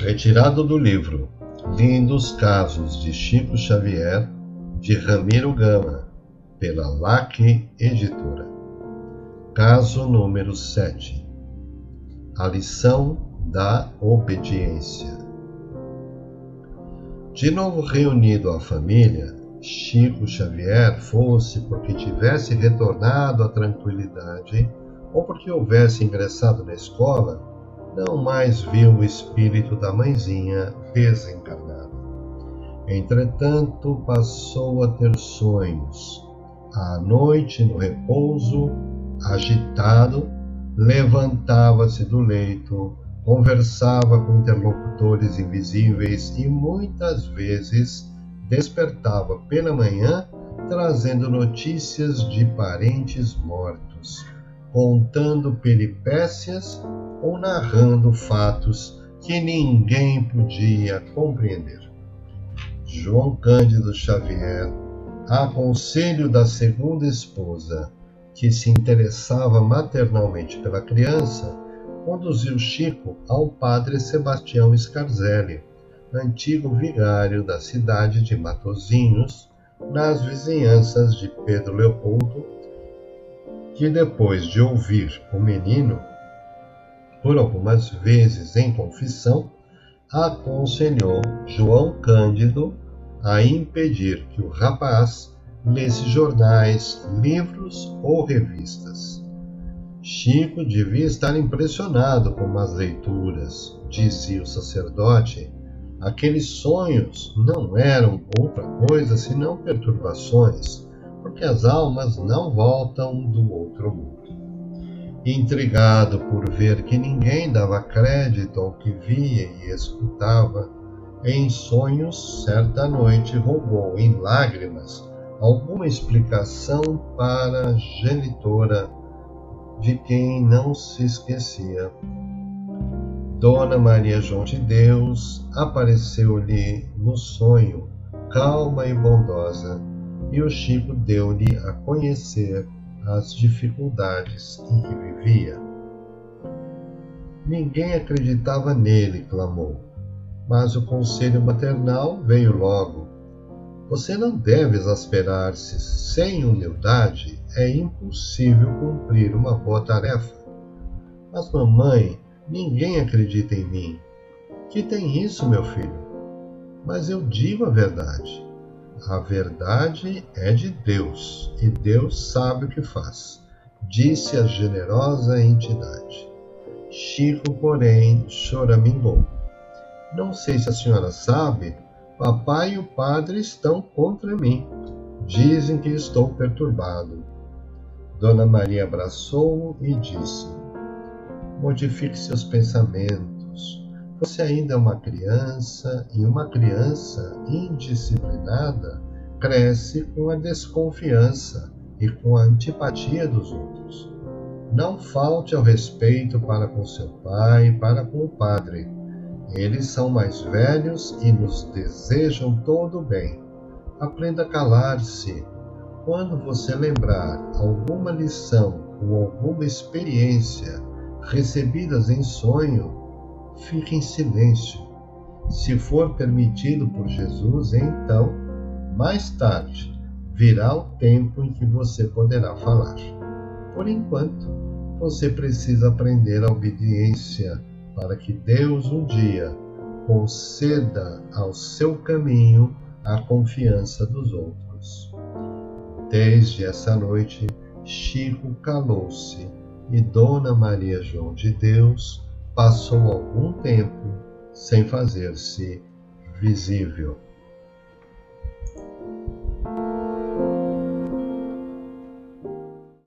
Retirado do livro Lindos Casos de Chico Xavier, de Ramiro Gama, pela LAC Editora. Caso número 7 A lição da obediência. De novo reunido a família, Chico Xavier, fosse porque tivesse retornado à tranquilidade ou porque houvesse ingressado na escola, não mais viu o espírito da mãezinha desencarnado. Entretanto, passou a ter sonhos. À noite, no repouso, agitado, levantava-se do leito, conversava com interlocutores invisíveis e muitas vezes despertava pela manhã trazendo notícias de parentes mortos, contando peripécias ou narrando fatos que ninguém podia compreender. João Cândido Xavier, a conselho da segunda esposa, que se interessava maternalmente pela criança, conduziu Chico ao padre Sebastião Scarzelli, antigo vigário da cidade de Matozinhos, nas vizinhanças de Pedro Leopoldo, que depois de ouvir o menino por algumas vezes em confissão, aconselhou João Cândido a impedir que o rapaz lesse jornais, livros ou revistas. Chico devia estar impressionado com as leituras, dizia o sacerdote. Aqueles sonhos não eram outra coisa senão perturbações, porque as almas não voltam do outro mundo. Intrigado por ver que ninguém dava crédito ao que via e escutava, em sonhos, certa noite rogou em lágrimas alguma explicação para a genitora de quem não se esquecia. Dona Maria João de Deus apareceu-lhe no sonho, calma e bondosa, e o Chico deu-lhe a conhecer as dificuldades em que vivia. Ninguém acreditava nele, clamou, mas o conselho maternal veio logo. Você não deve exasperar-se. Sem humildade é impossível cumprir uma boa tarefa. Mas, mamãe, ninguém acredita em mim. Que tem isso, meu filho? Mas eu digo a verdade. A verdade é de Deus e Deus sabe o que faz, disse a generosa entidade. Chico, porém, choramingou. Não sei se a senhora sabe, papai e o padre estão contra mim. Dizem que estou perturbado. Dona Maria abraçou-o e disse: Modifique seus pensamentos você ainda é uma criança e uma criança indisciplinada cresce com a desconfiança e com a antipatia dos outros. Não falte ao respeito para com seu pai e para com o padre. Eles são mais velhos e nos desejam todo o bem. Aprenda a calar-se. Quando você lembrar alguma lição ou alguma experiência recebidas em sonho, fique em silêncio. Se for permitido por Jesus, então, mais tarde, virá o tempo em que você poderá falar. Por enquanto, você precisa aprender a obediência para que Deus um dia conceda ao seu caminho a confiança dos outros. Desde essa noite, Chico calou-se e Dona Maria João de Deus passou algum tempo sem fazer-se visível.